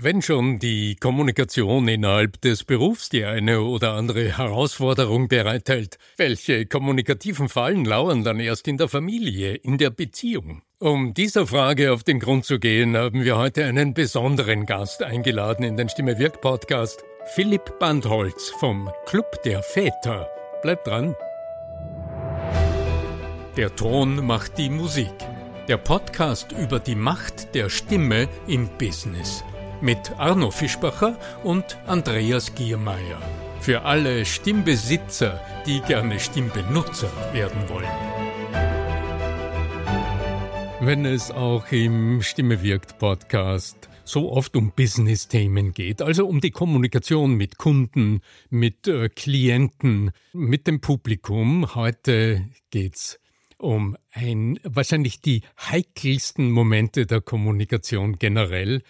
Wenn schon die Kommunikation innerhalb des Berufs die eine oder andere Herausforderung bereithält, welche kommunikativen Fallen lauern dann erst in der Familie, in der Beziehung? Um dieser Frage auf den Grund zu gehen, haben wir heute einen besonderen Gast eingeladen in den Stimme Wirk Podcast, Philipp Bandholz vom Club der Väter. Bleibt dran. Der Ton macht die Musik. Der Podcast über die Macht der Stimme im Business mit Arno Fischbacher und Andreas Giermeier. Für alle Stimmbesitzer, die gerne Stimmbenutzer werden wollen. Wenn es auch im Stimme wirkt Podcast so oft um Business-Themen geht, also um die Kommunikation mit Kunden, mit äh, Klienten, mit dem Publikum. Heute geht's um ein, wahrscheinlich die heikelsten Momente der Kommunikation generell,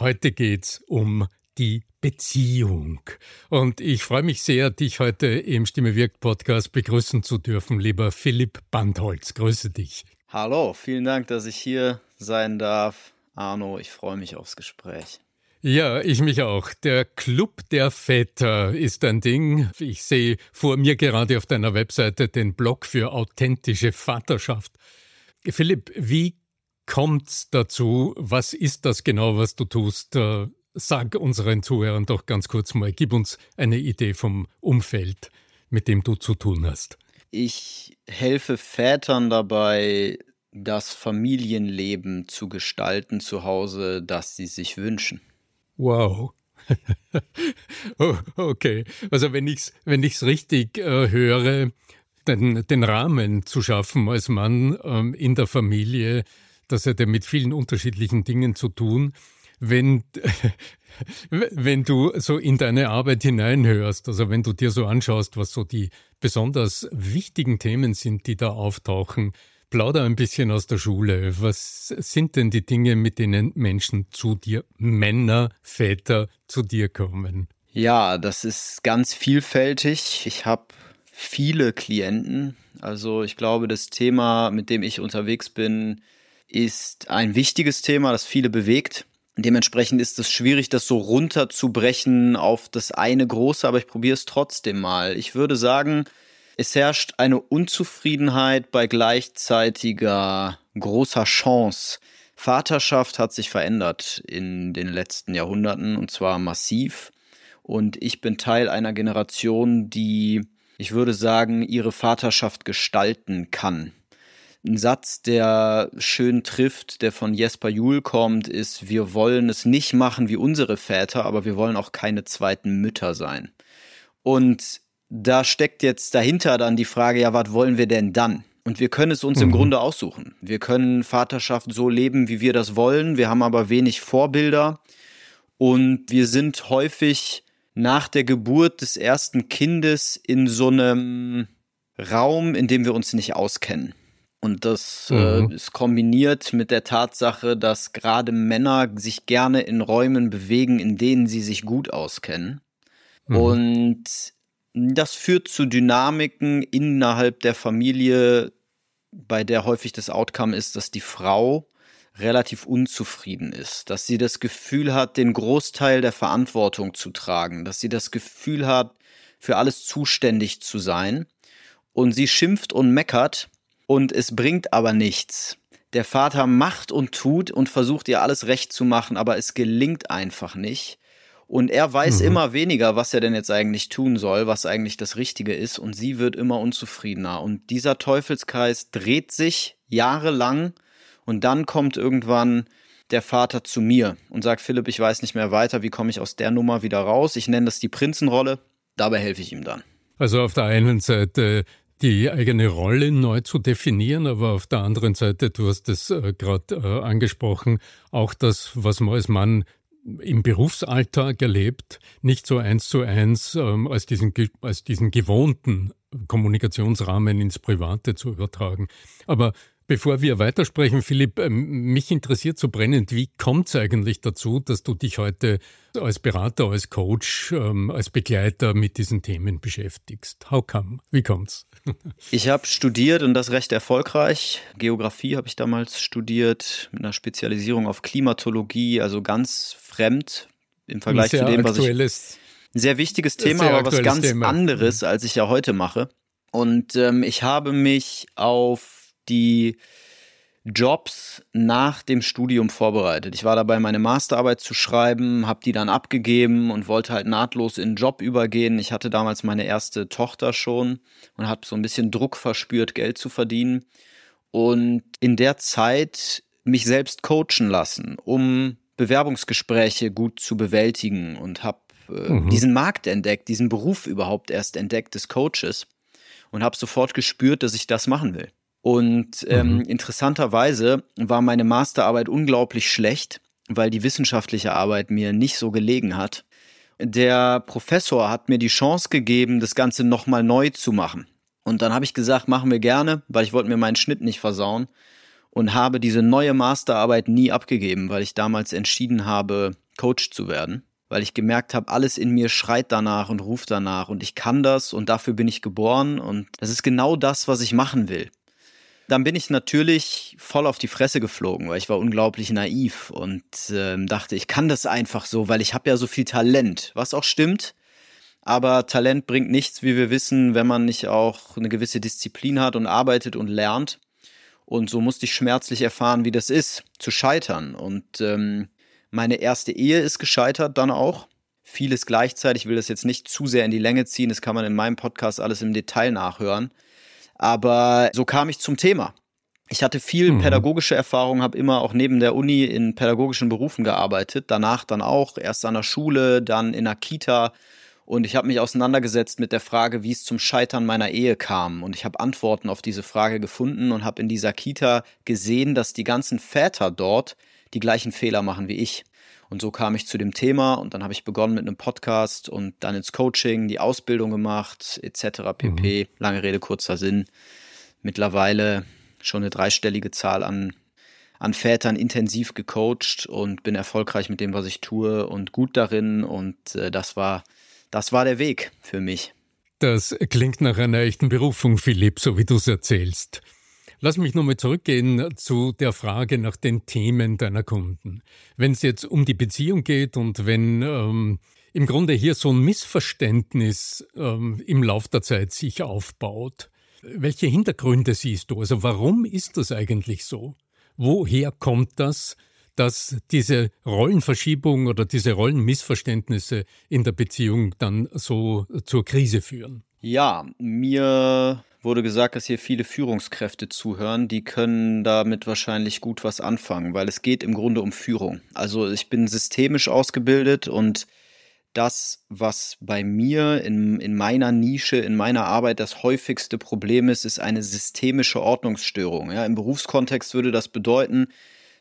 Heute geht's um die Beziehung. Und ich freue mich sehr, dich heute im Stimme wirkt Podcast begrüßen zu dürfen, lieber Philipp Bandholz. Grüße dich. Hallo, vielen Dank, dass ich hier sein darf. Arno, ich freue mich aufs Gespräch. Ja, ich mich auch. Der Club der Väter ist ein Ding. Ich sehe vor mir gerade auf deiner Webseite den Blog für authentische Vaterschaft. Philipp, wie kommt's dazu? Was ist das genau, was du tust? Äh, sag unseren Zuhörern doch ganz kurz mal, gib uns eine Idee vom Umfeld, mit dem du zu tun hast. Ich helfe Vätern dabei, das Familienleben zu gestalten zu Hause, das sie sich wünschen. Wow. oh, okay. Also wenn ich's, wenn ich's richtig äh, höre, den, den Rahmen zu schaffen als Mann ähm, in der Familie, das hat ja mit vielen unterschiedlichen Dingen zu tun. Wenn, wenn du so in deine Arbeit hineinhörst, also wenn du dir so anschaust, was so die besonders wichtigen Themen sind, die da auftauchen, plauder ein bisschen aus der Schule. Was sind denn die Dinge, mit denen Menschen zu dir, Männer, Väter zu dir kommen? Ja, das ist ganz vielfältig. Ich habe viele Klienten. Also ich glaube, das Thema, mit dem ich unterwegs bin, ist ein wichtiges Thema, das viele bewegt. Dementsprechend ist es schwierig, das so runterzubrechen auf das eine große, aber ich probiere es trotzdem mal. Ich würde sagen, es herrscht eine Unzufriedenheit bei gleichzeitiger großer Chance. Vaterschaft hat sich verändert in den letzten Jahrhunderten und zwar massiv. Und ich bin Teil einer Generation, die, ich würde sagen, ihre Vaterschaft gestalten kann. Ein Satz, der schön trifft, der von Jesper Juhl kommt, ist, wir wollen es nicht machen wie unsere Väter, aber wir wollen auch keine zweiten Mütter sein. Und da steckt jetzt dahinter dann die Frage, ja, was wollen wir denn dann? Und wir können es uns mhm. im Grunde aussuchen. Wir können Vaterschaft so leben, wie wir das wollen. Wir haben aber wenig Vorbilder. Und wir sind häufig nach der Geburt des ersten Kindes in so einem Raum, in dem wir uns nicht auskennen. Und das äh, mhm. äh, ist kombiniert mit der Tatsache, dass gerade Männer sich gerne in Räumen bewegen, in denen sie sich gut auskennen. Mhm. Und das führt zu Dynamiken innerhalb der Familie, bei der häufig das Outcome ist, dass die Frau relativ unzufrieden ist, dass sie das Gefühl hat, den Großteil der Verantwortung zu tragen, dass sie das Gefühl hat, für alles zuständig zu sein. Und sie schimpft und meckert, und es bringt aber nichts. Der Vater macht und tut und versucht ihr alles recht zu machen, aber es gelingt einfach nicht. Und er weiß mhm. immer weniger, was er denn jetzt eigentlich tun soll, was eigentlich das Richtige ist, und sie wird immer unzufriedener. Und dieser Teufelskreis dreht sich jahrelang und dann kommt irgendwann der Vater zu mir und sagt, Philipp, ich weiß nicht mehr weiter, wie komme ich aus der Nummer wieder raus? Ich nenne das die Prinzenrolle, dabei helfe ich ihm dann. Also auf der einen Seite die eigene Rolle neu zu definieren, aber auf der anderen Seite, du hast es äh, gerade äh, angesprochen, auch das, was man als Mann im Berufsalltag erlebt, nicht so eins zu eins ähm, als, diesen, als diesen gewohnten Kommunikationsrahmen ins Private zu übertragen. Aber Bevor wir weitersprechen, Philipp, ähm, mich interessiert so brennend, wie kommt es eigentlich dazu, dass du dich heute als Berater, als Coach, ähm, als Begleiter mit diesen Themen beschäftigst? How come? Wie kommt's? Ich habe studiert und das recht erfolgreich. Geografie habe ich damals studiert mit einer Spezialisierung auf Klimatologie, also ganz fremd im Vergleich zu dem, was ich ein sehr wichtiges Thema, sehr aber was ganz Thema. anderes, mhm. als ich ja heute mache. Und ähm, ich habe mich auf die Jobs nach dem Studium vorbereitet. Ich war dabei, meine Masterarbeit zu schreiben, habe die dann abgegeben und wollte halt nahtlos in den Job übergehen. Ich hatte damals meine erste Tochter schon und habe so ein bisschen Druck verspürt, Geld zu verdienen. Und in der Zeit mich selbst coachen lassen, um Bewerbungsgespräche gut zu bewältigen und habe äh, mhm. diesen Markt entdeckt, diesen Beruf überhaupt erst entdeckt des Coaches und habe sofort gespürt, dass ich das machen will. Und ähm, mhm. interessanterweise war meine Masterarbeit unglaublich schlecht, weil die wissenschaftliche Arbeit mir nicht so gelegen hat. Der Professor hat mir die Chance gegeben, das Ganze nochmal neu zu machen. Und dann habe ich gesagt, machen wir gerne, weil ich wollte mir meinen Schnitt nicht versauen und habe diese neue Masterarbeit nie abgegeben, weil ich damals entschieden habe, Coach zu werden, weil ich gemerkt habe, alles in mir schreit danach und ruft danach und ich kann das und dafür bin ich geboren und das ist genau das, was ich machen will dann bin ich natürlich voll auf die Fresse geflogen, weil ich war unglaublich naiv und ähm, dachte, ich kann das einfach so, weil ich habe ja so viel Talent, was auch stimmt. Aber Talent bringt nichts, wie wir wissen, wenn man nicht auch eine gewisse Disziplin hat und arbeitet und lernt. Und so musste ich schmerzlich erfahren, wie das ist, zu scheitern. Und ähm, meine erste Ehe ist gescheitert dann auch. Vieles gleichzeitig, ich will das jetzt nicht zu sehr in die Länge ziehen, das kann man in meinem Podcast alles im Detail nachhören. Aber so kam ich zum Thema. Ich hatte viel mhm. pädagogische Erfahrung, habe immer auch neben der Uni in pädagogischen Berufen gearbeitet, danach dann auch, erst an der Schule, dann in der Kita. Und ich habe mich auseinandergesetzt mit der Frage, wie es zum Scheitern meiner Ehe kam. Und ich habe Antworten auf diese Frage gefunden und habe in dieser Kita gesehen, dass die ganzen Väter dort die gleichen Fehler machen wie ich. Und so kam ich zu dem Thema und dann habe ich begonnen mit einem Podcast und dann ins Coaching, die Ausbildung gemacht, etc. pp. Mhm. Lange Rede, kurzer Sinn. Mittlerweile schon eine dreistellige Zahl an, an Vätern intensiv gecoacht und bin erfolgreich mit dem, was ich tue und gut darin. Und äh, das war, das war der Weg für mich. Das klingt nach einer echten Berufung, Philipp, so wie du es erzählst. Lass mich nochmal zurückgehen zu der Frage nach den Themen deiner Kunden. Wenn es jetzt um die Beziehung geht und wenn ähm, im Grunde hier so ein Missverständnis ähm, im Lauf der Zeit sich aufbaut, welche Hintergründe siehst du? Also warum ist das eigentlich so? Woher kommt das, dass diese Rollenverschiebung oder diese Rollenmissverständnisse in der Beziehung dann so zur Krise führen? Ja, mir wurde gesagt, dass hier viele Führungskräfte zuhören. Die können damit wahrscheinlich gut was anfangen, weil es geht im Grunde um Führung. Also ich bin systemisch ausgebildet und das, was bei mir in, in meiner Nische, in meiner Arbeit das häufigste Problem ist, ist eine systemische Ordnungsstörung. Ja, Im Berufskontext würde das bedeuten,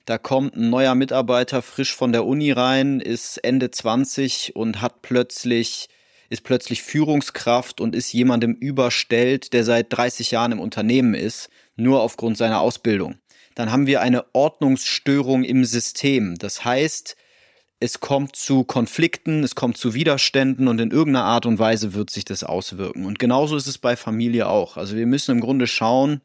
da kommt ein neuer Mitarbeiter frisch von der Uni rein, ist Ende 20 und hat plötzlich ist plötzlich Führungskraft und ist jemandem überstellt, der seit 30 Jahren im Unternehmen ist, nur aufgrund seiner Ausbildung. Dann haben wir eine Ordnungsstörung im System. Das heißt, es kommt zu Konflikten, es kommt zu Widerständen und in irgendeiner Art und Weise wird sich das auswirken. Und genauso ist es bei Familie auch. Also wir müssen im Grunde schauen,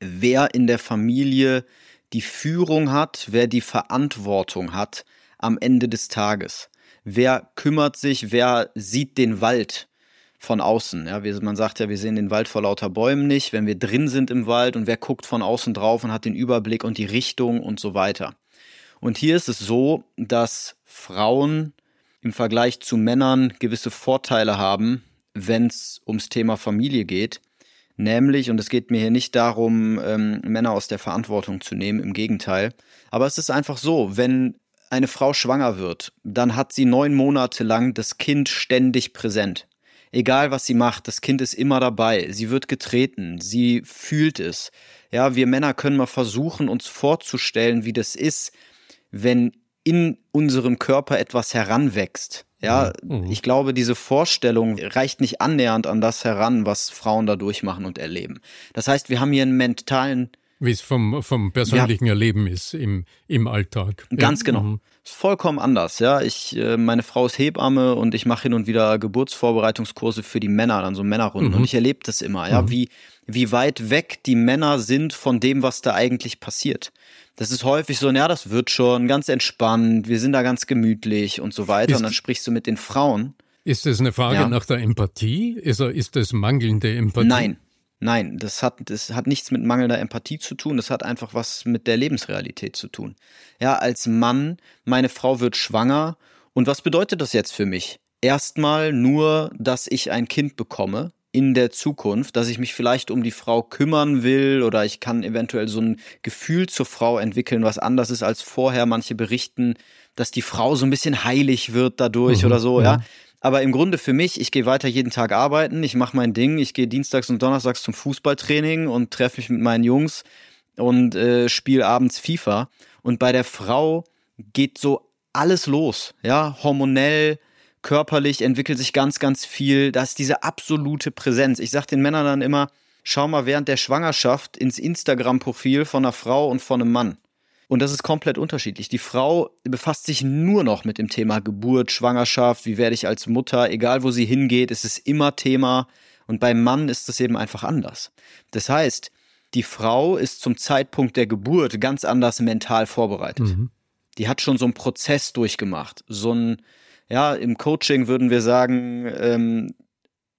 wer in der Familie die Führung hat, wer die Verantwortung hat am Ende des Tages wer kümmert sich, wer sieht den Wald von außen. Ja, man sagt ja, wir sehen den Wald vor lauter Bäumen nicht, wenn wir drin sind im Wald und wer guckt von außen drauf und hat den Überblick und die Richtung und so weiter. Und hier ist es so, dass Frauen im Vergleich zu Männern gewisse Vorteile haben, wenn es ums Thema Familie geht. Nämlich, und es geht mir hier nicht darum, ähm, Männer aus der Verantwortung zu nehmen, im Gegenteil. Aber es ist einfach so, wenn eine Frau schwanger wird, dann hat sie neun Monate lang das Kind ständig präsent. Egal was sie macht, das Kind ist immer dabei. Sie wird getreten, sie fühlt es. Ja, wir Männer können mal versuchen, uns vorzustellen, wie das ist, wenn in unserem Körper etwas heranwächst. Ja, mhm. ich glaube, diese Vorstellung reicht nicht annähernd an das heran, was Frauen da durchmachen und erleben. Das heißt, wir haben hier einen mentalen wie es vom, vom persönlichen ja. Erleben ist im, im Alltag. Ganz genau. Mhm. Ist vollkommen anders, ja. Ich, äh, meine Frau ist Hebamme und ich mache hin und wieder Geburtsvorbereitungskurse für die Männer, dann so Männerrunden. Mhm. Und ich erlebe das immer, ja, mhm. wie, wie weit weg die Männer sind von dem, was da eigentlich passiert. Das ist häufig so, ja, das wird schon ganz entspannt, wir sind da ganz gemütlich und so weiter. Ist, und dann sprichst du mit den Frauen. Ist das eine Frage ja. nach der Empathie? Ist, ist das mangelnde Empathie? Nein, Nein, das hat, das hat nichts mit mangelnder Empathie zu tun, das hat einfach was mit der Lebensrealität zu tun. Ja, als Mann, meine Frau wird schwanger und was bedeutet das jetzt für mich? Erstmal nur, dass ich ein Kind bekomme in der Zukunft, dass ich mich vielleicht um die Frau kümmern will oder ich kann eventuell so ein Gefühl zur Frau entwickeln, was anders ist als vorher. Manche berichten, dass die Frau so ein bisschen heilig wird dadurch mhm, oder so, ja. ja. Aber im Grunde für mich, ich gehe weiter jeden Tag arbeiten, ich mache mein Ding, ich gehe dienstags und donnerstags zum Fußballtraining und treffe mich mit meinen Jungs und äh, spiele abends FIFA. Und bei der Frau geht so alles los, ja, hormonell, körperlich entwickelt sich ganz, ganz viel. Da ist diese absolute Präsenz. Ich sag den Männern dann immer, schau mal während der Schwangerschaft ins Instagram-Profil von einer Frau und von einem Mann. Und das ist komplett unterschiedlich. Die Frau befasst sich nur noch mit dem Thema Geburt, Schwangerschaft, wie werde ich als Mutter, egal wo sie hingeht, ist es immer Thema. Und beim Mann ist es eben einfach anders. Das heißt, die Frau ist zum Zeitpunkt der Geburt ganz anders mental vorbereitet. Mhm. Die hat schon so einen Prozess durchgemacht. So ein, ja, im Coaching würden wir sagen, ähm,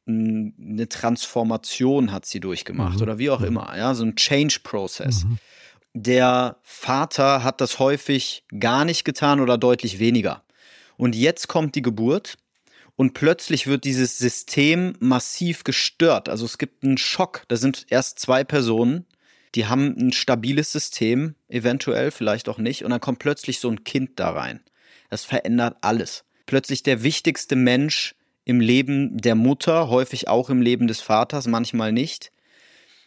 eine Transformation hat sie durchgemacht mhm. oder wie auch mhm. immer, ja, so ein Change-Prozess. Mhm. Der Vater hat das häufig gar nicht getan oder deutlich weniger. Und jetzt kommt die Geburt und plötzlich wird dieses System massiv gestört. Also es gibt einen Schock. Da sind erst zwei Personen, die haben ein stabiles System, eventuell, vielleicht auch nicht. Und dann kommt plötzlich so ein Kind da rein. Das verändert alles. Plötzlich der wichtigste Mensch im Leben der Mutter, häufig auch im Leben des Vaters, manchmal nicht.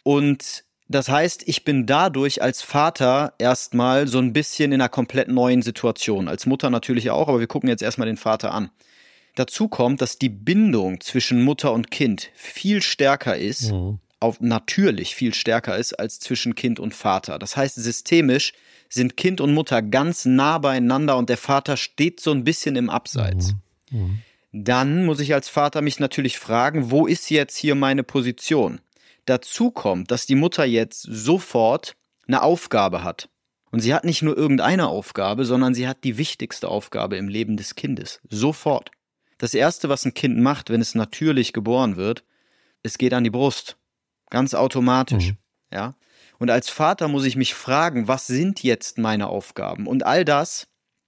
Und das heißt, ich bin dadurch als Vater erstmal so ein bisschen in einer komplett neuen Situation. Als Mutter natürlich auch, aber wir gucken jetzt erstmal den Vater an. Dazu kommt, dass die Bindung zwischen Mutter und Kind viel stärker ist, mhm. auf natürlich viel stärker ist als zwischen Kind und Vater. Das heißt, systemisch sind Kind und Mutter ganz nah beieinander und der Vater steht so ein bisschen im Abseits. Mhm. Mhm. Dann muss ich als Vater mich natürlich fragen, wo ist jetzt hier meine Position? Dazu kommt, dass die Mutter jetzt sofort eine Aufgabe hat. Und sie hat nicht nur irgendeine Aufgabe, sondern sie hat die wichtigste Aufgabe im Leben des Kindes. Sofort. Das Erste, was ein Kind macht, wenn es natürlich geboren wird, es geht an die Brust. Ganz automatisch. Mhm. Ja. Und als Vater muss ich mich fragen, was sind jetzt meine Aufgaben? Und all das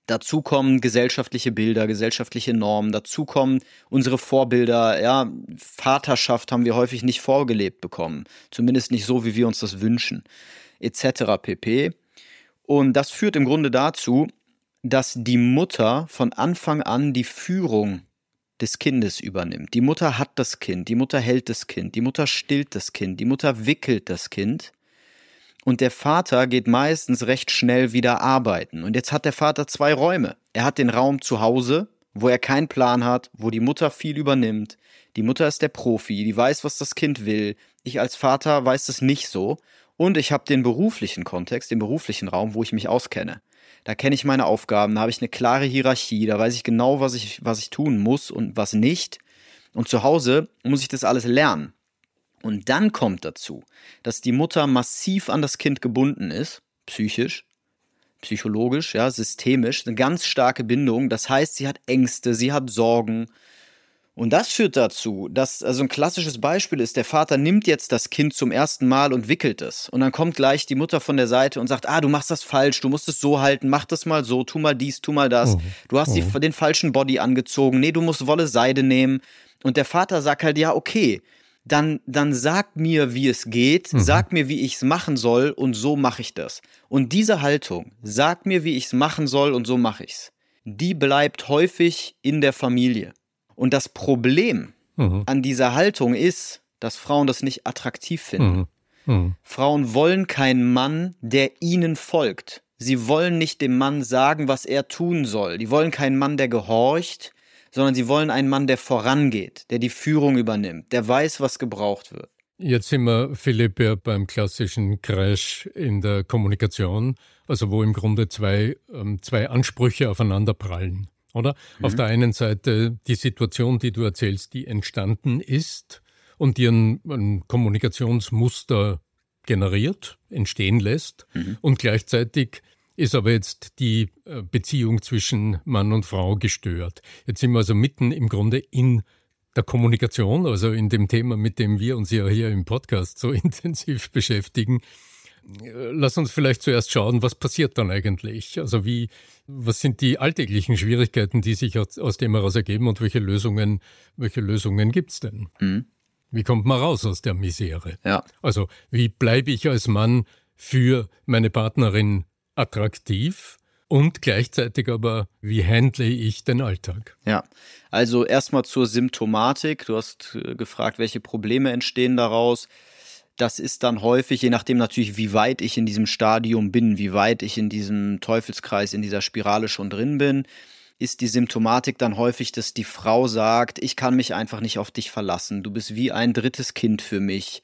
Dazu kommen gesellschaftliche Bilder, gesellschaftliche Normen. Dazu kommen unsere Vorbilder. Ja, Vaterschaft haben wir häufig nicht vorgelebt bekommen. Zumindest nicht so, wie wir uns das wünschen. Etc. pp. Und das führt im Grunde dazu, dass die Mutter von Anfang an die Führung des Kindes übernimmt. Die Mutter hat das Kind, die Mutter hält das Kind, die Mutter stillt das Kind, die Mutter wickelt das Kind und der Vater geht meistens recht schnell wieder arbeiten. Und jetzt hat der Vater zwei Räume. Er hat den Raum zu Hause, wo er keinen Plan hat, wo die Mutter viel übernimmt. Die Mutter ist der Profi, die weiß, was das Kind will. Ich als Vater weiß es nicht so. Und ich habe den beruflichen Kontext, den beruflichen Raum, wo ich mich auskenne. Da kenne ich meine Aufgaben, da habe ich eine klare Hierarchie, da weiß ich genau, was ich, was ich tun muss und was nicht. Und zu Hause muss ich das alles lernen. Und dann kommt dazu, dass die Mutter massiv an das Kind gebunden ist, psychisch, psychologisch, ja, systemisch, eine ganz starke Bindung. Das heißt, sie hat Ängste, sie hat Sorgen. Und das führt dazu, dass, also ein klassisches Beispiel ist, der Vater nimmt jetzt das Kind zum ersten Mal und wickelt es. Und dann kommt gleich die Mutter von der Seite und sagt, ah, du machst das falsch, du musst es so halten, mach das mal so, tu mal dies, tu mal das. Oh. Du hast oh. die, den falschen Body angezogen, nee, du musst Wolle Seide nehmen. Und der Vater sagt halt, ja, okay, dann, dann sag mir, wie es geht, mhm. sag mir, wie ich es machen soll und so mache ich das. Und diese Haltung, sag mir, wie ich es machen soll und so mache ich's, die bleibt häufig in der Familie. Und das Problem mhm. an dieser Haltung ist, dass Frauen das nicht attraktiv finden. Mhm. mhm. Frauen wollen keinen Mann, der ihnen folgt. Sie wollen nicht dem Mann sagen, was er tun soll. Die wollen keinen Mann, der gehorcht sondern sie wollen einen Mann, der vorangeht, der die Führung übernimmt, der weiß, was gebraucht wird. Jetzt sind wir, Philipp, ja beim klassischen Crash in der Kommunikation, also wo im Grunde zwei, ähm, zwei Ansprüche aufeinander prallen, oder? Mhm. Auf der einen Seite die Situation, die du erzählst, die entstanden ist und die ein, ein Kommunikationsmuster generiert, entstehen lässt mhm. und gleichzeitig ist aber jetzt die äh, Beziehung zwischen Mann und Frau gestört. Jetzt sind wir also mitten im Grunde in der Kommunikation, also in dem Thema, mit dem wir uns ja hier im Podcast so intensiv beschäftigen. Lass uns vielleicht zuerst schauen, was passiert dann eigentlich? Also wie, was sind die alltäglichen Schwierigkeiten, die sich aus, aus dem heraus ergeben und welche Lösungen, welche Lösungen gibt's denn? Mhm. Wie kommt man raus aus der Misere? Ja. Also wie bleibe ich als Mann für meine Partnerin attraktiv? Und gleichzeitig aber, wie handle ich den Alltag? Ja, also erstmal zur Symptomatik. Du hast äh, gefragt, welche Probleme entstehen daraus. Das ist dann häufig, je nachdem natürlich, wie weit ich in diesem Stadium bin, wie weit ich in diesem Teufelskreis, in dieser Spirale schon drin bin, ist die Symptomatik dann häufig, dass die Frau sagt, ich kann mich einfach nicht auf dich verlassen. Du bist wie ein drittes Kind für mich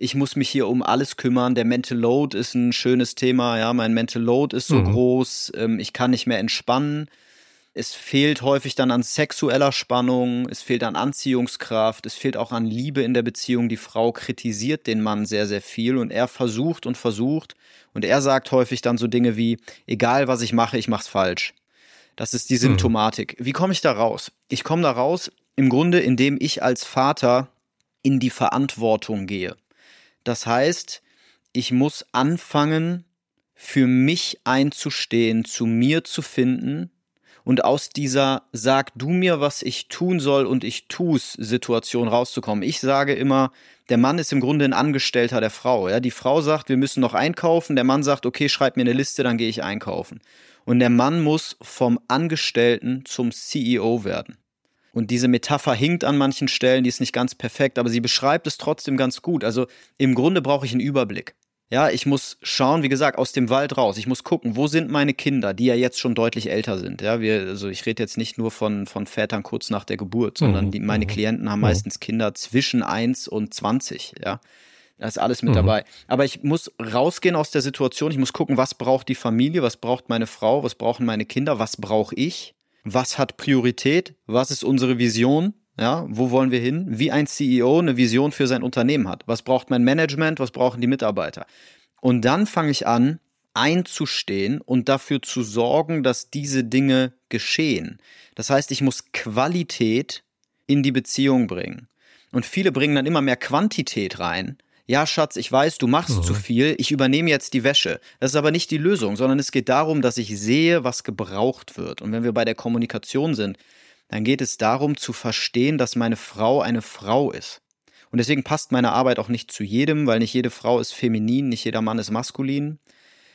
ich muss mich hier um alles kümmern. Der Mental Load ist ein schönes Thema. Ja, mein Mental Load ist so mhm. groß. Ähm, ich kann nicht mehr entspannen. Es fehlt häufig dann an sexueller Spannung. Es fehlt an Anziehungskraft. Es fehlt auch an Liebe in der Beziehung. Die Frau kritisiert den Mann sehr, sehr viel und er versucht und versucht. Und er sagt häufig dann so Dinge wie, egal was ich mache, ich mach's falsch. Das ist die mhm. Symptomatik. Wie komme ich da raus? Ich komme da raus im Grunde, indem ich als Vater in die Verantwortung gehe. Das heißt, ich muss anfangen, für mich einzustehen, zu mir zu finden und aus dieser Sag du mir, was ich tun soll und ich tu's Situation rauszukommen. Ich sage immer, der Mann ist im Grunde ein Angestellter der Frau. Ja? Die Frau sagt, wir müssen noch einkaufen. Der Mann sagt, okay, schreib mir eine Liste, dann gehe ich einkaufen. Und der Mann muss vom Angestellten zum CEO werden. Und diese Metapher hinkt an manchen Stellen, die ist nicht ganz perfekt, aber sie beschreibt es trotzdem ganz gut. Also im Grunde brauche ich einen Überblick. Ja, ich muss schauen, wie gesagt, aus dem Wald raus. Ich muss gucken, wo sind meine Kinder, die ja jetzt schon deutlich älter sind. Ja, wir, also ich rede jetzt nicht nur von, von Vätern kurz nach der Geburt, sondern mhm. die, meine mhm. Klienten haben mhm. meistens Kinder zwischen 1 und 20. Ja, da ist alles mit mhm. dabei. Aber ich muss rausgehen aus der Situation. Ich muss gucken, was braucht die Familie, was braucht meine Frau, was brauchen meine Kinder, was brauche ich was hat Priorität, was ist unsere Vision, ja, wo wollen wir hin, wie ein CEO eine Vision für sein Unternehmen hat. Was braucht mein Management, was brauchen die Mitarbeiter? Und dann fange ich an, einzustehen und dafür zu sorgen, dass diese Dinge geschehen. Das heißt, ich muss Qualität in die Beziehung bringen. Und viele bringen dann immer mehr Quantität rein, ja, Schatz, ich weiß, du machst mhm. zu viel, ich übernehme jetzt die Wäsche. Das ist aber nicht die Lösung, sondern es geht darum, dass ich sehe, was gebraucht wird. Und wenn wir bei der Kommunikation sind, dann geht es darum zu verstehen, dass meine Frau eine Frau ist. Und deswegen passt meine Arbeit auch nicht zu jedem, weil nicht jede Frau ist feminin, nicht jeder Mann ist maskulin,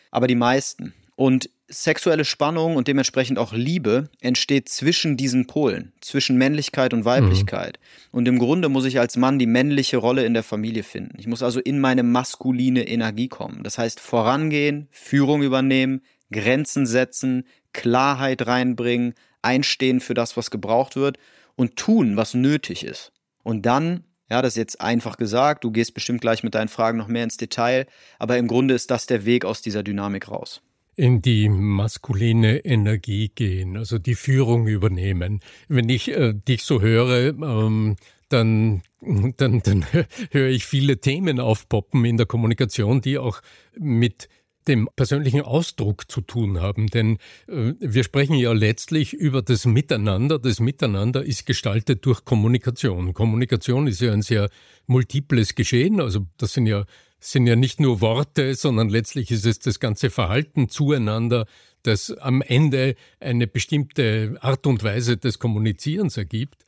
aber die meisten. Und sexuelle Spannung und dementsprechend auch Liebe entsteht zwischen diesen Polen, zwischen Männlichkeit und Weiblichkeit. Mhm. Und im Grunde muss ich als Mann die männliche Rolle in der Familie finden. Ich muss also in meine maskuline Energie kommen. Das heißt, vorangehen, Führung übernehmen, Grenzen setzen, Klarheit reinbringen, einstehen für das, was gebraucht wird und tun, was nötig ist. Und dann ja, das ist jetzt einfach gesagt. Du gehst bestimmt gleich mit deinen Fragen noch mehr ins Detail. Aber im Grunde ist das der Weg aus dieser Dynamik raus in die maskuline Energie gehen, also die Führung übernehmen. Wenn ich äh, dich so höre, ähm, dann, dann, dann höre ich viele Themen aufpoppen in der Kommunikation, die auch mit dem persönlichen Ausdruck zu tun haben. Denn äh, wir sprechen ja letztlich über das Miteinander. Das Miteinander ist gestaltet durch Kommunikation. Kommunikation ist ja ein sehr multiples Geschehen. Also das sind ja sind ja nicht nur Worte, sondern letztlich ist es das ganze Verhalten zueinander, das am Ende eine bestimmte Art und Weise des Kommunizierens ergibt.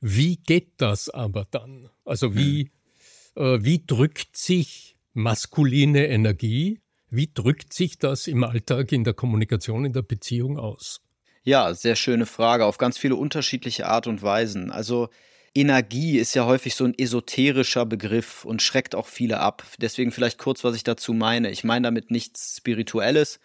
Wie geht das aber dann? Also wie, äh, wie drückt sich maskuline Energie, wie drückt sich das im Alltag, in der Kommunikation, in der Beziehung aus? Ja, sehr schöne Frage, auf ganz viele unterschiedliche Art und Weisen. Also Energie ist ja häufig so ein esoterischer Begriff und schreckt auch viele ab. Deswegen vielleicht kurz, was ich dazu meine. Ich meine damit nichts Spirituelles,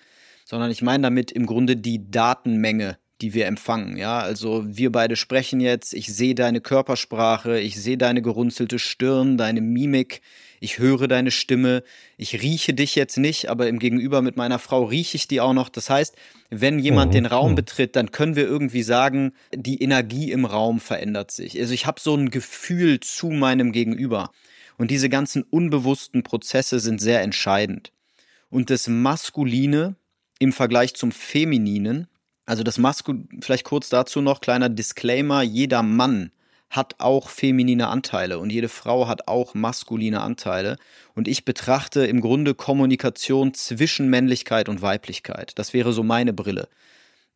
sondern ich meine damit im Grunde die Datenmenge, die wir empfangen. Ja, also wir beide sprechen jetzt. Ich sehe deine Körpersprache, ich sehe deine gerunzelte Stirn, deine Mimik, ich höre deine Stimme. Ich rieche dich jetzt nicht, aber im Gegenüber mit meiner Frau rieche ich die auch noch. Das heißt, wenn jemand mhm. den Raum mhm. betritt, dann können wir irgendwie sagen, die Energie im Raum verändert sich. Also ich habe so ein Gefühl zu meinem Gegenüber. Und diese ganzen unbewussten Prozesse sind sehr entscheidend. Und das Maskuline im Vergleich zum Femininen also das Maskul, vielleicht kurz dazu noch, kleiner Disclaimer, jeder Mann hat auch feminine Anteile und jede Frau hat auch maskuline Anteile. Und ich betrachte im Grunde Kommunikation zwischen Männlichkeit und Weiblichkeit. Das wäre so meine Brille,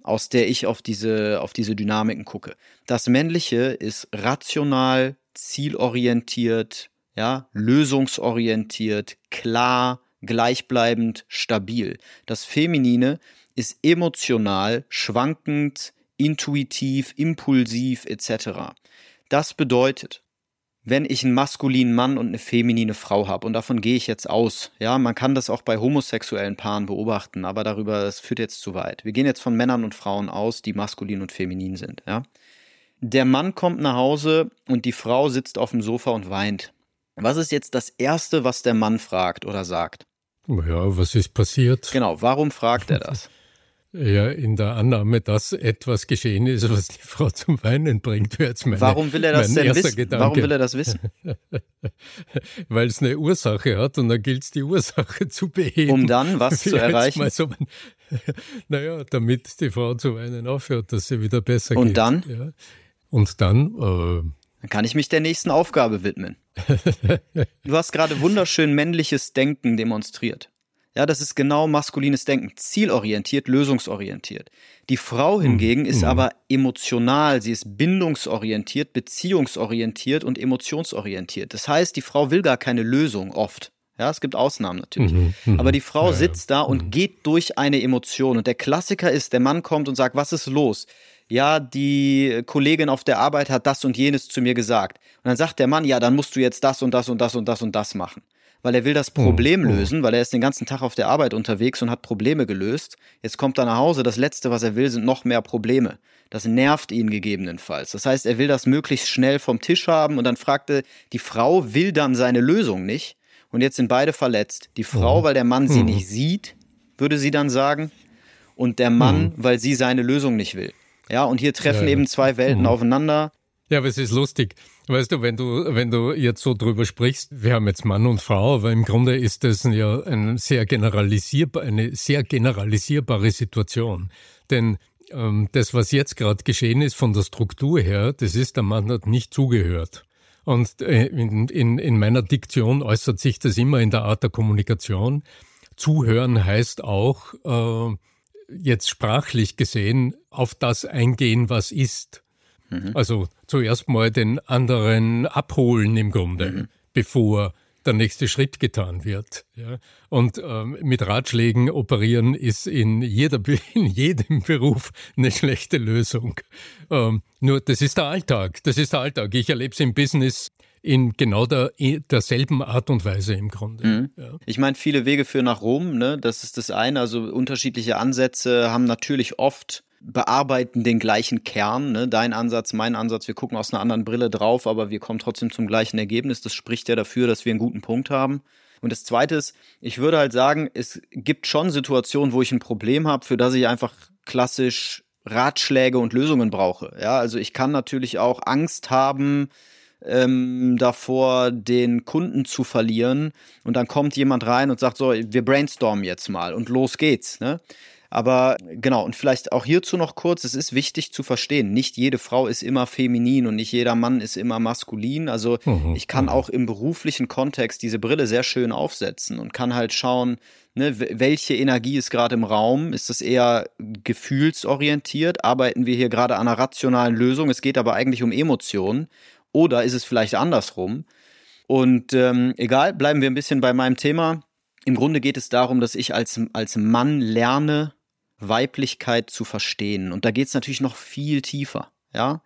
aus der ich auf diese, auf diese Dynamiken gucke. Das Männliche ist rational, zielorientiert, ja, lösungsorientiert, klar, gleichbleibend, stabil. Das Feminine ist emotional, schwankend, intuitiv, impulsiv etc. Das bedeutet, wenn ich einen maskulinen Mann und eine feminine Frau habe, und davon gehe ich jetzt aus, ja, man kann das auch bei homosexuellen Paaren beobachten, aber darüber, das führt jetzt zu weit. Wir gehen jetzt von Männern und Frauen aus, die maskulin und feminin sind, ja. Der Mann kommt nach Hause und die Frau sitzt auf dem Sofa und weint. Was ist jetzt das Erste, was der Mann fragt oder sagt? Ja, was ist passiert? Genau, warum fragt er das? Ja, in der Annahme, dass etwas geschehen ist, was die Frau zum Weinen bringt, wäre jetzt meine, Warum will er das denn wissen? Gedanke. Warum will er das wissen? Weil es eine Ursache hat und dann gilt es, die Ursache zu beheben. Um dann was zu erreichen? So, naja, damit die Frau zu weinen aufhört, dass sie wieder besser und geht. Dann? Ja. Und dann? Äh, dann kann ich mich der nächsten Aufgabe widmen. du hast gerade wunderschön männliches Denken demonstriert. Ja, das ist genau maskulines Denken, zielorientiert, lösungsorientiert. Die Frau hm, hingegen mhm. ist aber emotional, sie ist bindungsorientiert, beziehungsorientiert und emotionsorientiert. Das heißt, die Frau will gar keine Lösung oft. Ja, es gibt Ausnahmen natürlich. Mhm, mh. Aber die Frau ja, sitzt da und mhm. geht durch eine Emotion. Und der Klassiker ist, der Mann kommt und sagt, was ist los? Ja, die Kollegin auf der Arbeit hat das und jenes zu mir gesagt. Und dann sagt der Mann, ja, dann musst du jetzt das und das und das und das und das machen weil er will das hm, Problem hm. lösen, weil er ist den ganzen Tag auf der Arbeit unterwegs und hat Probleme gelöst. Jetzt kommt er nach Hause, das Letzte, was er will, sind noch mehr Probleme. Das nervt ihn gegebenenfalls. Das heißt, er will das möglichst schnell vom Tisch haben und dann fragte, die Frau will dann seine Lösung nicht und jetzt sind beide verletzt. Die Frau, hm. weil der Mann sie nicht sieht, würde sie dann sagen, und der Mann, weil sie seine Lösung nicht will. Ja, und hier treffen ja, eben zwei Welten hm. aufeinander. Ja, aber es ist lustig. Weißt du, wenn du, wenn du jetzt so drüber sprichst, wir haben jetzt Mann und Frau, aber im Grunde ist das ja ein sehr generalisierbar, eine sehr generalisierbare Situation. Denn ähm, das, was jetzt gerade geschehen ist von der Struktur her, das ist, der Mann hat nicht zugehört. Und äh, in, in, in meiner Diktion äußert sich das immer in der Art der Kommunikation. Zuhören heißt auch, äh, jetzt sprachlich gesehen, auf das eingehen, was ist. Mhm. Also zuerst mal den anderen abholen im Grunde, mhm. bevor der nächste Schritt getan wird. Ja. Und ähm, mit Ratschlägen operieren ist in, jeder, in jedem Beruf eine schlechte Lösung. Ähm, nur das ist der Alltag. Das ist der Alltag. Ich erlebe es im Business in genau der, derselben Art und Weise im Grunde. Mhm. Ja. Ich meine, viele Wege führen nach Rom, ne? Das ist das eine. Also unterschiedliche Ansätze haben natürlich oft bearbeiten den gleichen Kern, ne? dein Ansatz, mein Ansatz, wir gucken aus einer anderen Brille drauf, aber wir kommen trotzdem zum gleichen Ergebnis. Das spricht ja dafür, dass wir einen guten Punkt haben. Und das Zweite ist, ich würde halt sagen, es gibt schon Situationen, wo ich ein Problem habe, für das ich einfach klassisch Ratschläge und Lösungen brauche. Ja, also ich kann natürlich auch Angst haben, ähm, davor, den Kunden zu verlieren. Und dann kommt jemand rein und sagt so, wir brainstormen jetzt mal und los geht's. Ne? Aber genau, und vielleicht auch hierzu noch kurz, es ist wichtig zu verstehen, nicht jede Frau ist immer feminin und nicht jeder Mann ist immer maskulin. Also mhm. ich kann mhm. auch im beruflichen Kontext diese Brille sehr schön aufsetzen und kann halt schauen, ne, welche Energie ist gerade im Raum? Ist das eher gefühlsorientiert? Arbeiten wir hier gerade an einer rationalen Lösung? Es geht aber eigentlich um Emotionen. Oder ist es vielleicht andersrum? Und ähm, egal, bleiben wir ein bisschen bei meinem Thema. Im Grunde geht es darum, dass ich als, als Mann lerne, Weiblichkeit zu verstehen. Und da geht es natürlich noch viel tiefer, ja.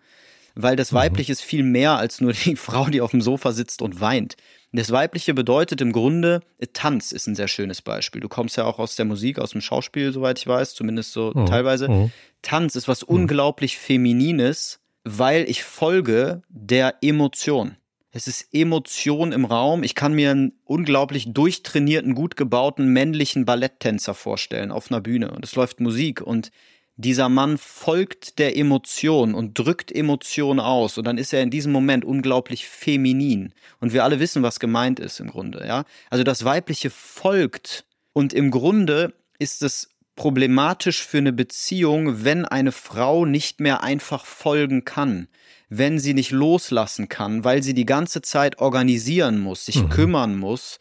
weil das mhm. Weibliche ist viel mehr als nur die Frau, die auf dem Sofa sitzt und weint. Das Weibliche bedeutet im Grunde, Tanz ist ein sehr schönes Beispiel. Du kommst ja auch aus der Musik, aus dem Schauspiel, soweit ich weiß, zumindest so oh, teilweise. Oh. Tanz ist was unglaublich Feminines, weil ich folge der Emotion. Es ist Emotion im Raum. Ich kann mir einen unglaublich durchtrainierten, gut gebauten männlichen Balletttänzer vorstellen auf einer Bühne. Und es läuft Musik und dieser Mann folgt der Emotion und drückt Emotion aus und dann ist er in diesem Moment unglaublich feminin und wir alle wissen, was gemeint ist im Grunde, ja? Also das weibliche folgt und im Grunde ist es problematisch für eine Beziehung, wenn eine Frau nicht mehr einfach folgen kann, wenn sie nicht loslassen kann, weil sie die ganze Zeit organisieren muss, sich mhm. kümmern muss,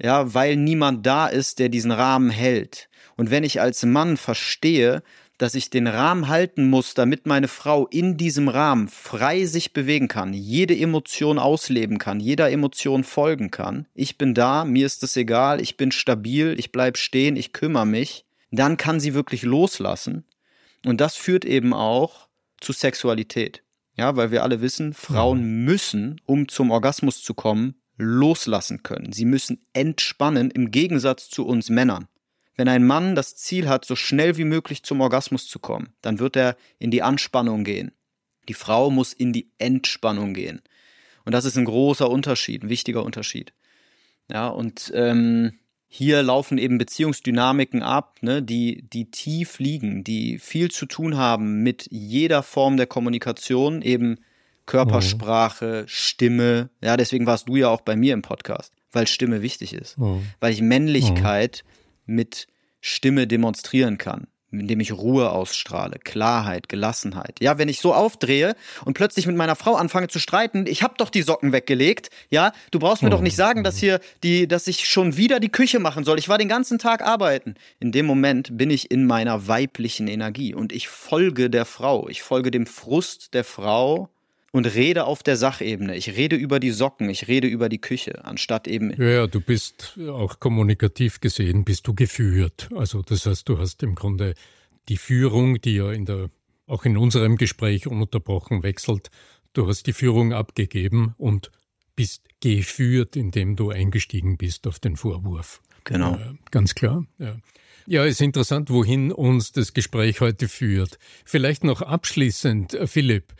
ja, weil niemand da ist, der diesen Rahmen hält. Und wenn ich als Mann verstehe, dass ich den Rahmen halten muss, damit meine Frau in diesem Rahmen frei sich bewegen kann, jede Emotion ausleben kann, jeder Emotion folgen kann. Ich bin da, mir ist es egal, ich bin stabil, ich bleib stehen, ich kümmere mich. Dann kann sie wirklich loslassen. Und das führt eben auch zu Sexualität. Ja, weil wir alle wissen, Frauen mhm. müssen, um zum Orgasmus zu kommen, loslassen können. Sie müssen entspannen im Gegensatz zu uns Männern. Wenn ein Mann das Ziel hat, so schnell wie möglich zum Orgasmus zu kommen, dann wird er in die Anspannung gehen. Die Frau muss in die Entspannung gehen. Und das ist ein großer Unterschied, ein wichtiger Unterschied. Ja, und ähm, hier laufen eben Beziehungsdynamiken ab, ne, die, die tief liegen, die viel zu tun haben mit jeder Form der Kommunikation, eben Körpersprache, mhm. Stimme. Ja, deswegen warst du ja auch bei mir im Podcast, weil Stimme wichtig ist. Mhm. Weil ich Männlichkeit mhm mit Stimme demonstrieren kann, indem ich Ruhe ausstrahle, Klarheit, Gelassenheit. Ja, wenn ich so aufdrehe und plötzlich mit meiner Frau anfange zu streiten, ich habe doch die Socken weggelegt, ja, du brauchst mir doch nicht sagen, dass hier die dass ich schon wieder die Küche machen soll. Ich war den ganzen Tag arbeiten. In dem Moment bin ich in meiner weiblichen Energie und ich folge der Frau, ich folge dem Frust der Frau und rede auf der Sachebene. Ich rede über die Socken, ich rede über die Küche, anstatt eben. Ja, ja, du bist auch kommunikativ gesehen, bist du geführt. Also das heißt, du hast im Grunde die Führung, die ja in der, auch in unserem Gespräch ununterbrochen wechselt, du hast die Führung abgegeben und bist geführt, indem du eingestiegen bist auf den Vorwurf. Genau. Ja, ganz klar. Ja. Ja, ist interessant, wohin uns das Gespräch heute führt. Vielleicht noch abschließend, Philipp,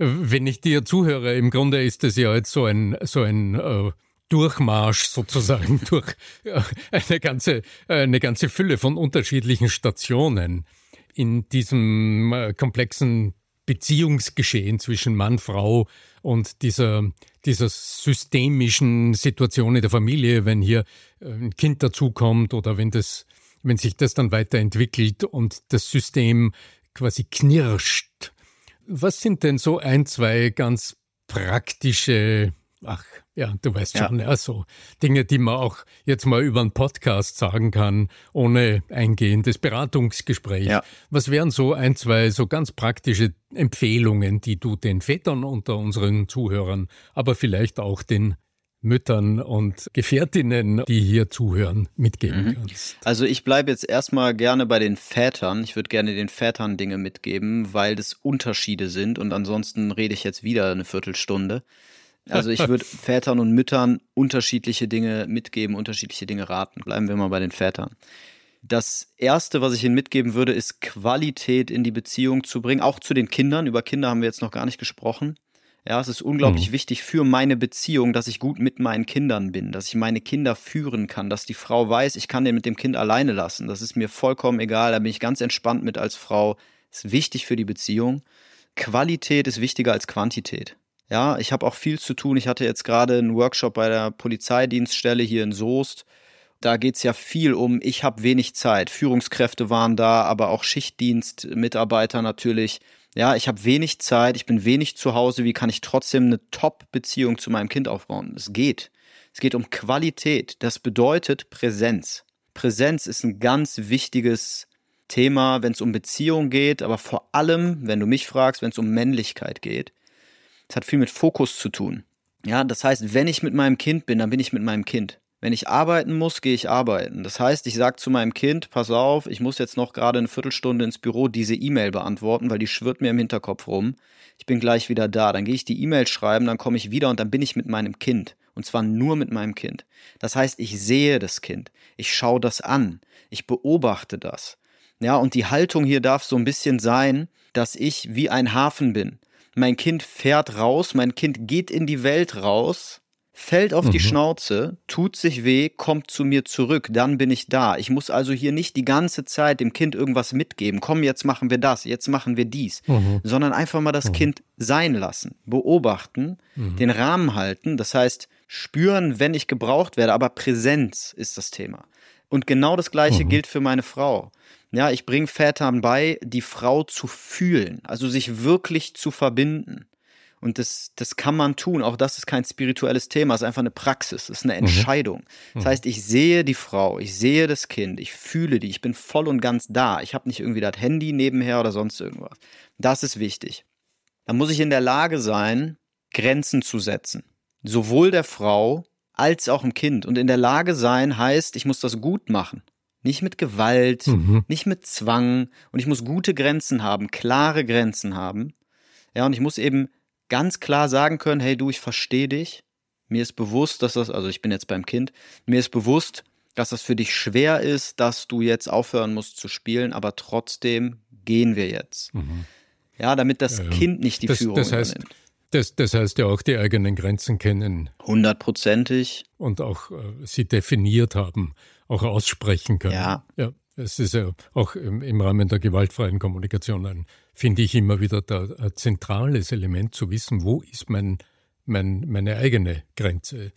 wenn ich dir zuhöre, im Grunde ist es ja jetzt so ein, so ein äh, Durchmarsch sozusagen durch äh, eine ganze, eine ganze Fülle von unterschiedlichen Stationen in diesem äh, komplexen Beziehungsgeschehen zwischen Mann, Frau und dieser, dieser systemischen Situation in der Familie, wenn hier äh, ein Kind dazukommt oder wenn das, wenn sich das dann weiterentwickelt und das System quasi knirscht was sind denn so ein, zwei ganz praktische, ach ja, du weißt schon, ja. ja, so Dinge, die man auch jetzt mal über einen Podcast sagen kann, ohne eingehendes Beratungsgespräch. Ja. Was wären so ein, zwei so ganz praktische Empfehlungen, die du den Vätern unter unseren Zuhörern, aber vielleicht auch den Müttern und Gefährtinnen, die hier zuhören, mitgeben mhm. kannst? Also ich bleibe jetzt erstmal gerne bei den Vätern. Ich würde gerne den Vätern Dinge mitgeben, weil das Unterschiede sind und ansonsten rede ich jetzt wieder eine Viertelstunde. Also ich würde Vätern und Müttern unterschiedliche Dinge mitgeben, unterschiedliche Dinge raten. Bleiben wir mal bei den Vätern. Das erste, was ich Ihnen mitgeben würde, ist Qualität in die Beziehung zu bringen, auch zu den Kindern. Über Kinder haben wir jetzt noch gar nicht gesprochen. Ja, es ist unglaublich mhm. wichtig für meine Beziehung, dass ich gut mit meinen Kindern bin, dass ich meine Kinder führen kann, dass die Frau weiß, ich kann den mit dem Kind alleine lassen. Das ist mir vollkommen egal, da bin ich ganz entspannt mit als Frau. Ist wichtig für die Beziehung. Qualität ist wichtiger als Quantität. Ja, ich habe auch viel zu tun. Ich hatte jetzt gerade einen Workshop bei der Polizeidienststelle hier in Soest. Da geht's ja viel um, ich habe wenig Zeit. Führungskräfte waren da, aber auch Schichtdienstmitarbeiter natürlich ja, ich habe wenig Zeit, ich bin wenig zu Hause, wie kann ich trotzdem eine Top-Beziehung zu meinem Kind aufbauen? Es geht. Es geht um Qualität. Das bedeutet Präsenz. Präsenz ist ein ganz wichtiges Thema, wenn es um Beziehung geht, aber vor allem, wenn du mich fragst, wenn es um Männlichkeit geht. Es hat viel mit Fokus zu tun. Ja, das heißt, wenn ich mit meinem Kind bin, dann bin ich mit meinem Kind. Wenn ich arbeiten muss, gehe ich arbeiten. Das heißt, ich sage zu meinem Kind, pass auf, ich muss jetzt noch gerade eine Viertelstunde ins Büro diese E-Mail beantworten, weil die schwirrt mir im Hinterkopf rum. Ich bin gleich wieder da. Dann gehe ich die E-Mail schreiben, dann komme ich wieder und dann bin ich mit meinem Kind. Und zwar nur mit meinem Kind. Das heißt, ich sehe das Kind. Ich schaue das an. Ich beobachte das. Ja, und die Haltung hier darf so ein bisschen sein, dass ich wie ein Hafen bin. Mein Kind fährt raus, mein Kind geht in die Welt raus fällt auf mhm. die Schnauze, tut sich weh, kommt zu mir zurück, dann bin ich da. Ich muss also hier nicht die ganze Zeit dem Kind irgendwas mitgeben. Komm, jetzt machen wir das, jetzt machen wir dies, mhm. sondern einfach mal das mhm. Kind sein lassen, beobachten, mhm. den Rahmen halten. Das heißt, spüren, wenn ich gebraucht werde, aber Präsenz ist das Thema. Und genau das Gleiche mhm. gilt für meine Frau. Ja, ich bringe Vätern bei, die Frau zu fühlen, also sich wirklich zu verbinden. Und das, das kann man tun. Auch das ist kein spirituelles Thema, es ist einfach eine Praxis, es ist eine mhm. Entscheidung. Das mhm. heißt, ich sehe die Frau, ich sehe das Kind, ich fühle die, ich bin voll und ganz da. Ich habe nicht irgendwie das Handy nebenher oder sonst irgendwas. Das ist wichtig. Dann muss ich in der Lage sein, Grenzen zu setzen. Sowohl der Frau als auch im Kind. Und in der Lage sein heißt, ich muss das gut machen. Nicht mit Gewalt, mhm. nicht mit Zwang. Und ich muss gute Grenzen haben, klare Grenzen haben. Ja, und ich muss eben ganz klar sagen können, hey du, ich verstehe dich. Mir ist bewusst, dass das, also ich bin jetzt beim Kind, mir ist bewusst, dass das für dich schwer ist, dass du jetzt aufhören musst zu spielen, aber trotzdem gehen wir jetzt. Mhm. Ja, damit das ja, Kind nicht die das, Führung das heißt, übernimmt. Das, das heißt ja auch die eigenen Grenzen kennen. Hundertprozentig. Und auch äh, sie definiert haben, auch aussprechen können. Ja. ja. Es ist ja auch im, im Rahmen der gewaltfreien Kommunikation ein, finde ich immer wieder da, ein zentrales Element zu wissen, wo ist mein, mein, meine eigene Grenze,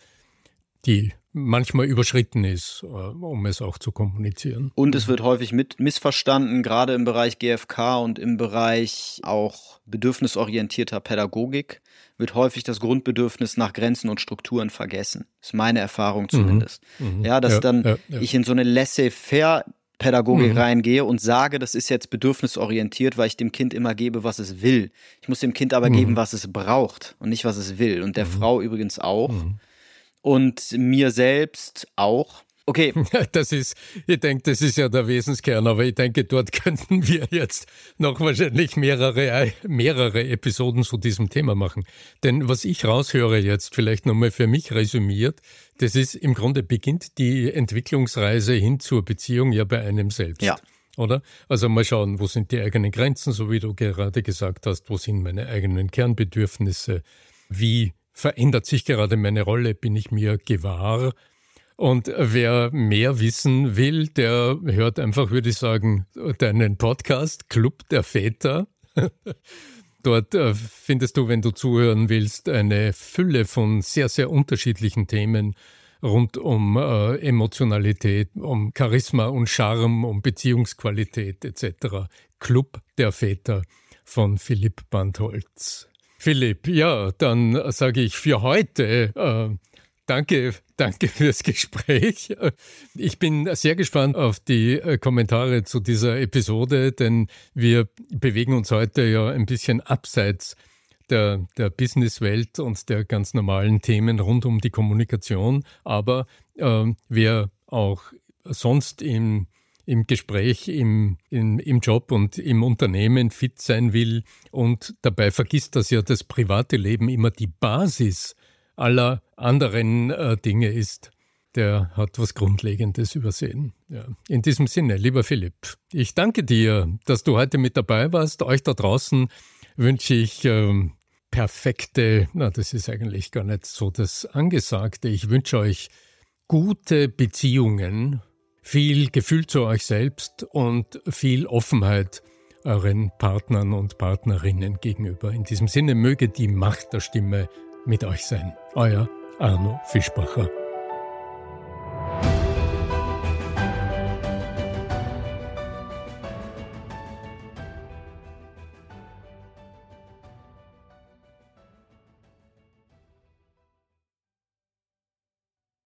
die manchmal überschritten ist, äh, um es auch zu kommunizieren. Und es wird häufig mit missverstanden, gerade im Bereich GFK und im Bereich auch bedürfnisorientierter Pädagogik wird häufig das Grundbedürfnis nach Grenzen und Strukturen vergessen. Das ist meine Erfahrung mhm. zumindest. Mhm. Ja, dass ja, dann ja, ja. ich in so eine laissez-faire Pädagogik mhm. reingehe und sage, das ist jetzt bedürfnisorientiert, weil ich dem Kind immer gebe, was es will. Ich muss dem Kind aber mhm. geben, was es braucht und nicht, was es will. Und der mhm. Frau übrigens auch. Mhm. Und mir selbst auch. Okay. Das ist, ich denke, das ist ja der Wesenskern, aber ich denke, dort könnten wir jetzt noch wahrscheinlich mehrere, mehrere Episoden zu diesem Thema machen. Denn was ich raushöre jetzt, vielleicht nochmal für mich resümiert, das ist im Grunde beginnt die Entwicklungsreise hin zur Beziehung ja bei einem selbst. Ja. Oder? Also mal schauen, wo sind die eigenen Grenzen, so wie du gerade gesagt hast, wo sind meine eigenen Kernbedürfnisse, wie verändert sich gerade meine Rolle, bin ich mir gewahr, und wer mehr wissen will, der hört einfach, würde ich sagen, deinen Podcast Club der Väter. Dort äh, findest du, wenn du zuhören willst, eine Fülle von sehr, sehr unterschiedlichen Themen rund um äh, Emotionalität, um Charisma und Charme, um Beziehungsqualität etc. Club der Väter von Philipp Bandholz. Philipp, ja, dann sage ich für heute äh, Danke, danke fürs Gespräch. Ich bin sehr gespannt auf die äh, Kommentare zu dieser Episode, denn wir bewegen uns heute ja ein bisschen abseits der, der Businesswelt und der ganz normalen Themen rund um die Kommunikation. Aber äh, wer auch sonst im, im Gespräch, im, im, im Job und im Unternehmen fit sein will und dabei vergisst, dass ja das private Leben immer die Basis aller anderen äh, Dinge ist, der hat was Grundlegendes übersehen. Ja. In diesem Sinne, lieber Philipp, ich danke dir, dass du heute mit dabei warst. Euch da draußen wünsche ich ähm, perfekte, na, das ist eigentlich gar nicht so das Angesagte. Ich wünsche euch gute Beziehungen, viel Gefühl zu euch selbst und viel Offenheit euren Partnern und Partnerinnen gegenüber. In diesem Sinne möge die Macht der Stimme mit euch sein. Euer Arno Fischbacher.